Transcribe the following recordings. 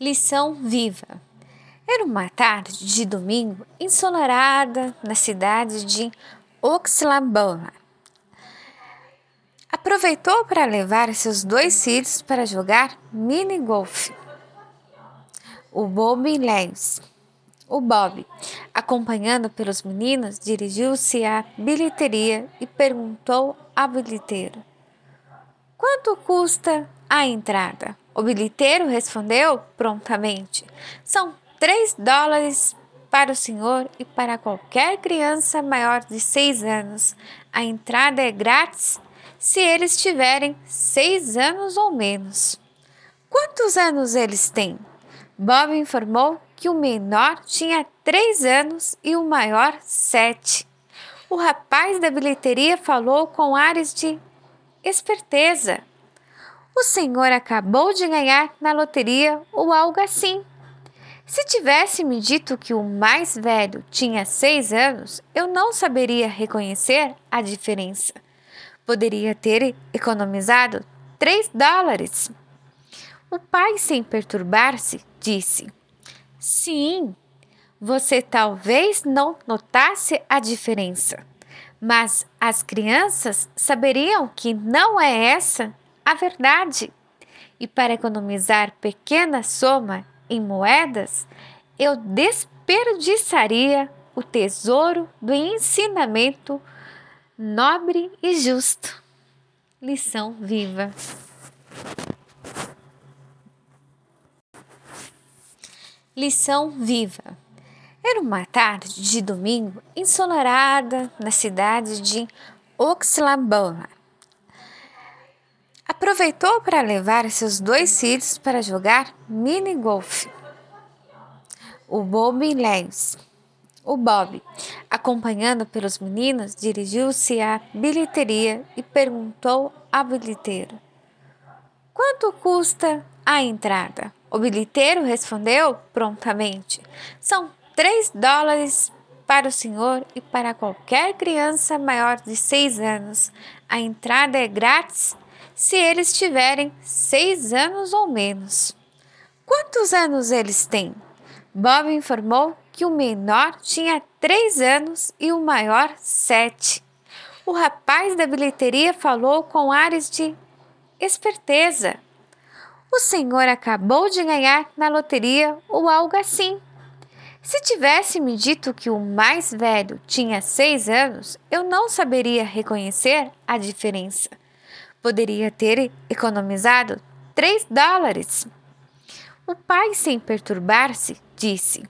Lição viva. Era uma tarde de domingo ensolarada na cidade de Oxlabana. Aproveitou para levar seus dois filhos para jogar mini golf. O Bob Lewis. O Bob, acompanhado pelos meninos, dirigiu-se à bilheteria e perguntou ao bilheteiro: Quanto custa a entrada? O bilheteiro respondeu prontamente: São três dólares para o senhor e para qualquer criança maior de seis anos. A entrada é grátis se eles tiverem seis anos ou menos. Quantos anos eles têm? Bob informou que o menor tinha três anos e o maior sete. O rapaz da bilheteria falou com ares de esperteza. O senhor acabou de ganhar na loteria ou algo assim. Se tivesse me dito que o mais velho tinha seis anos, eu não saberia reconhecer a diferença. Poderia ter economizado três dólares. O pai, sem perturbar-se, disse: Sim, você talvez não notasse a diferença, mas as crianças saberiam que não é essa a verdade. E para economizar pequena soma em moedas, eu desperdiçaria o tesouro do ensinamento nobre e justo. Lição viva. Lição viva. Era uma tarde de domingo ensolarada na cidade de Oxlabana aproveitou para levar seus dois filhos para jogar mini golf. O Bob Lewis. O Bob, acompanhado pelos meninos, dirigiu-se à bilheteria e perguntou ao bilheteiro: Quanto custa a entrada? O bilheteiro respondeu prontamente: São três dólares para o senhor e para qualquer criança maior de seis anos. A entrada é grátis se eles tiverem seis anos ou menos. Quantos anos eles têm? Bob informou que o menor tinha três anos e o maior sete. O rapaz da bilheteria falou com ares de esperteza. O senhor acabou de ganhar na loteria ou algo assim. Se tivesse me dito que o mais velho tinha seis anos, eu não saberia reconhecer a diferença poderia ter economizado três dólares. O pai, sem perturbar-se, disse: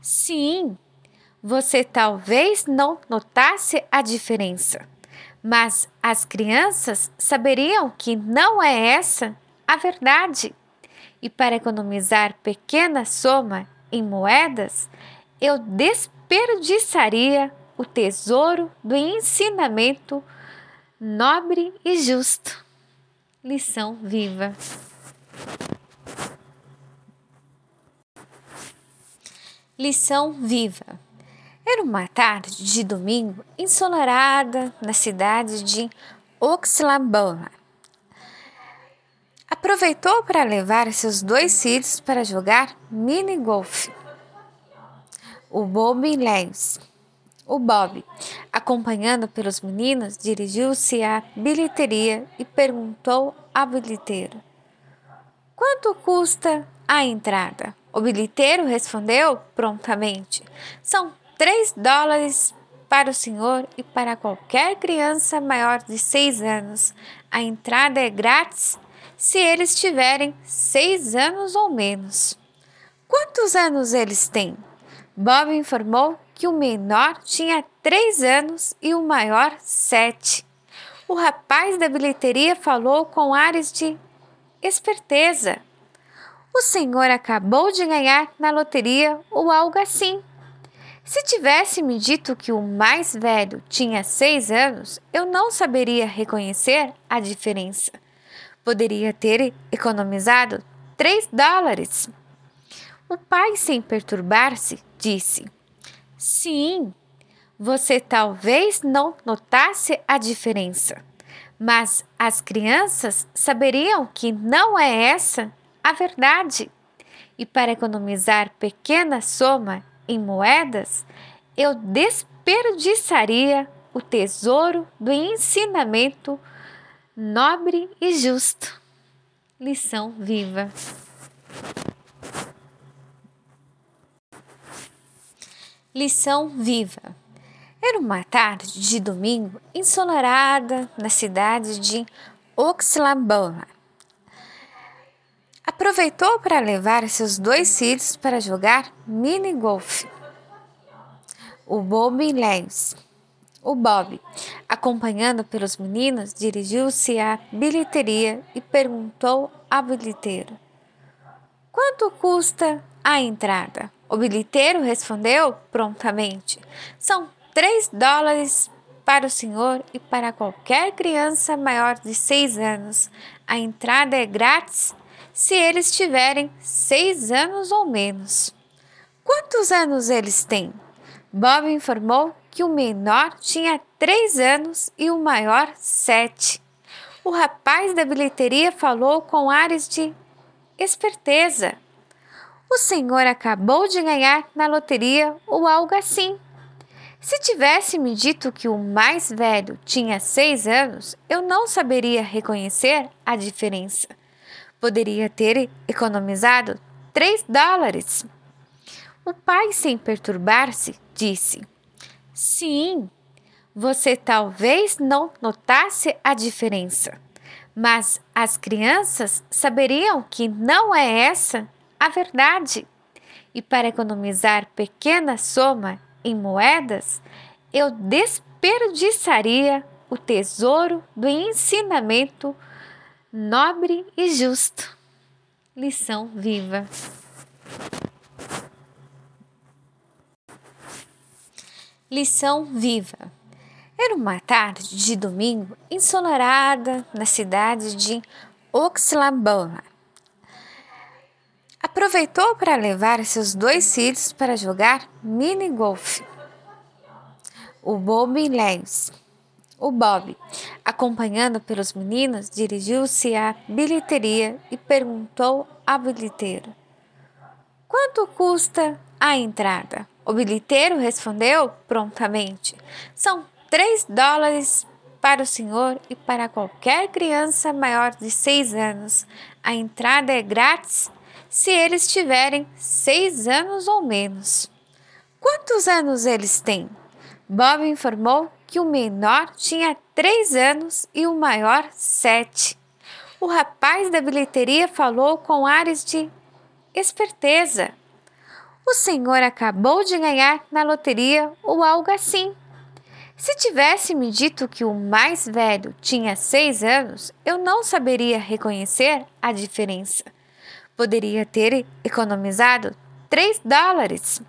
Sim, você talvez não notasse a diferença, mas as crianças saberiam que não é essa a verdade. E para economizar pequena soma em moedas, eu desperdiçaria o tesouro do ensinamento nobre e justo. Lição viva. Lição viva. Era uma tarde de domingo ensolarada na cidade de Oxlabana. Aproveitou para levar seus dois filhos para jogar mini golf. O Bob Lewis o Bob, acompanhado pelos meninos, dirigiu-se à bilheteria e perguntou ao bilheteiro: Quanto custa a entrada? O bilheteiro respondeu prontamente: São três dólares para o senhor e para qualquer criança maior de seis anos. A entrada é grátis se eles tiverem seis anos ou menos. Quantos anos eles têm? Bob informou que o menor tinha três anos e o maior sete. O rapaz da bilheteria falou com ares de esperteza. O senhor acabou de ganhar na loteria ou algo assim. Se tivesse me dito que o mais velho tinha seis anos, eu não saberia reconhecer a diferença. Poderia ter economizado três dólares. O pai, sem perturbar-se, disse: Sim, você talvez não notasse a diferença, mas as crianças saberiam que não é essa a verdade. E para economizar pequena soma em moedas, eu desperdiçaria o tesouro do ensinamento nobre e justo. Lição viva. Lição viva. Era uma tarde de domingo ensolarada na cidade de Oxlambona. Aproveitou para levar seus dois filhos para jogar mini golf. O Bob Lens, o Bob, acompanhando pelos meninos, dirigiu-se à bilheteria e perguntou ao bilheteiro: Quanto custa a entrada? O bilheteiro respondeu prontamente: São três dólares para o senhor e para qualquer criança maior de seis anos. A entrada é grátis se eles tiverem seis anos ou menos. Quantos anos eles têm? Bob informou que o menor tinha três anos e o maior sete. O rapaz da bilheteria falou com ares de esperteza. O senhor acabou de ganhar na loteria ou algo assim. Se tivesse me dito que o mais velho tinha seis anos, eu não saberia reconhecer a diferença. Poderia ter economizado três dólares. O pai, sem perturbar-se, disse: Sim, você talvez não notasse a diferença, mas as crianças saberiam que não é essa a verdade. E para economizar pequena soma em moedas, eu desperdiçaria o tesouro do ensinamento nobre e justo. Lição viva. Lição viva. Era uma tarde de domingo ensolarada na cidade de Oxlambona. Aproveitou para levar seus dois filhos para jogar mini golf. O Bob Lens, o Bob, acompanhando pelos meninos, dirigiu-se à bilheteria e perguntou ao bilheteiro: Quanto custa a entrada? O bilheteiro respondeu prontamente: São três dólares para o senhor e para qualquer criança maior de seis anos. A entrada é grátis se eles tiverem seis anos ou menos. Quantos anos eles têm? Bob informou que o menor tinha três anos e o maior sete. O rapaz da bilheteria falou com ares de esperteza. O senhor acabou de ganhar na loteria ou algo assim. Se tivesse me dito que o mais velho tinha seis anos, eu não saberia reconhecer a diferença. Poderia ter economizado três dólares.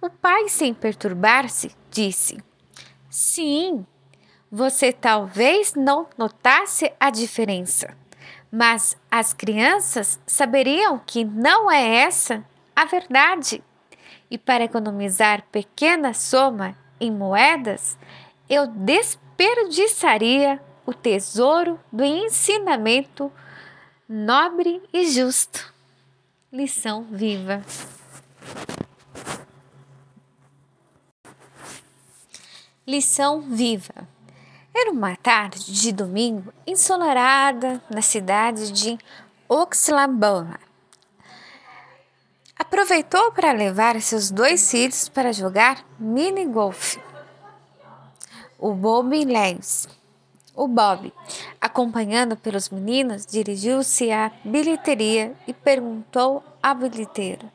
O pai, sem perturbar-se, disse: Sim, você talvez não notasse a diferença, mas as crianças saberiam que não é essa a verdade. E para economizar pequena soma em moedas, eu desperdiçaria o tesouro do ensinamento nobre e justo. Lição viva. Lição viva. Era uma tarde de domingo ensolarada na cidade de Oxlambona. Aproveitou para levar seus dois filhos para jogar mini golf. O Bob Lens, o Bob, acompanhando pelos meninos, dirigiu-se à bilheteria e perguntou ao bilheteiro: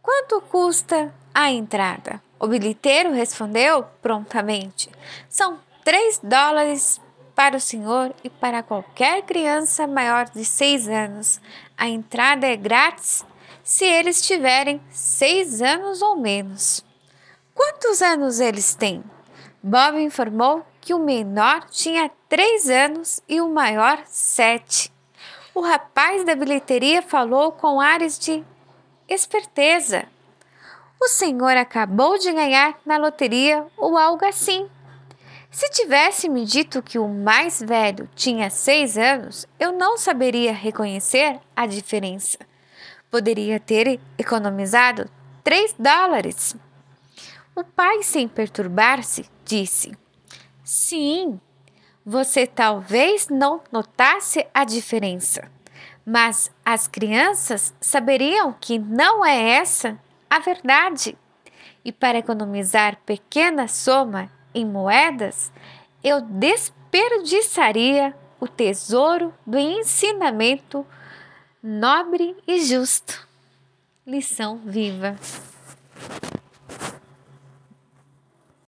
Quanto custa a entrada? O bilheteiro respondeu prontamente: São três dólares para o senhor e para qualquer criança maior de seis anos. A entrada é grátis se eles tiverem seis anos ou menos. Quantos anos eles têm? Bob informou que o menor tinha três anos e o maior sete. O rapaz da bilheteria falou com ares de esperteza. O senhor acabou de ganhar na loteria ou algo assim. Se tivesse me dito que o mais velho tinha seis anos, eu não saberia reconhecer a diferença Poderia ter economizado três dólares. O pai, sem perturbar-se, disse: Sim, você talvez não notasse a diferença, mas as crianças saberiam que não é essa a verdade. E para economizar pequena soma em moedas, eu desperdiçaria o tesouro do ensinamento nobre e justo. Lição viva.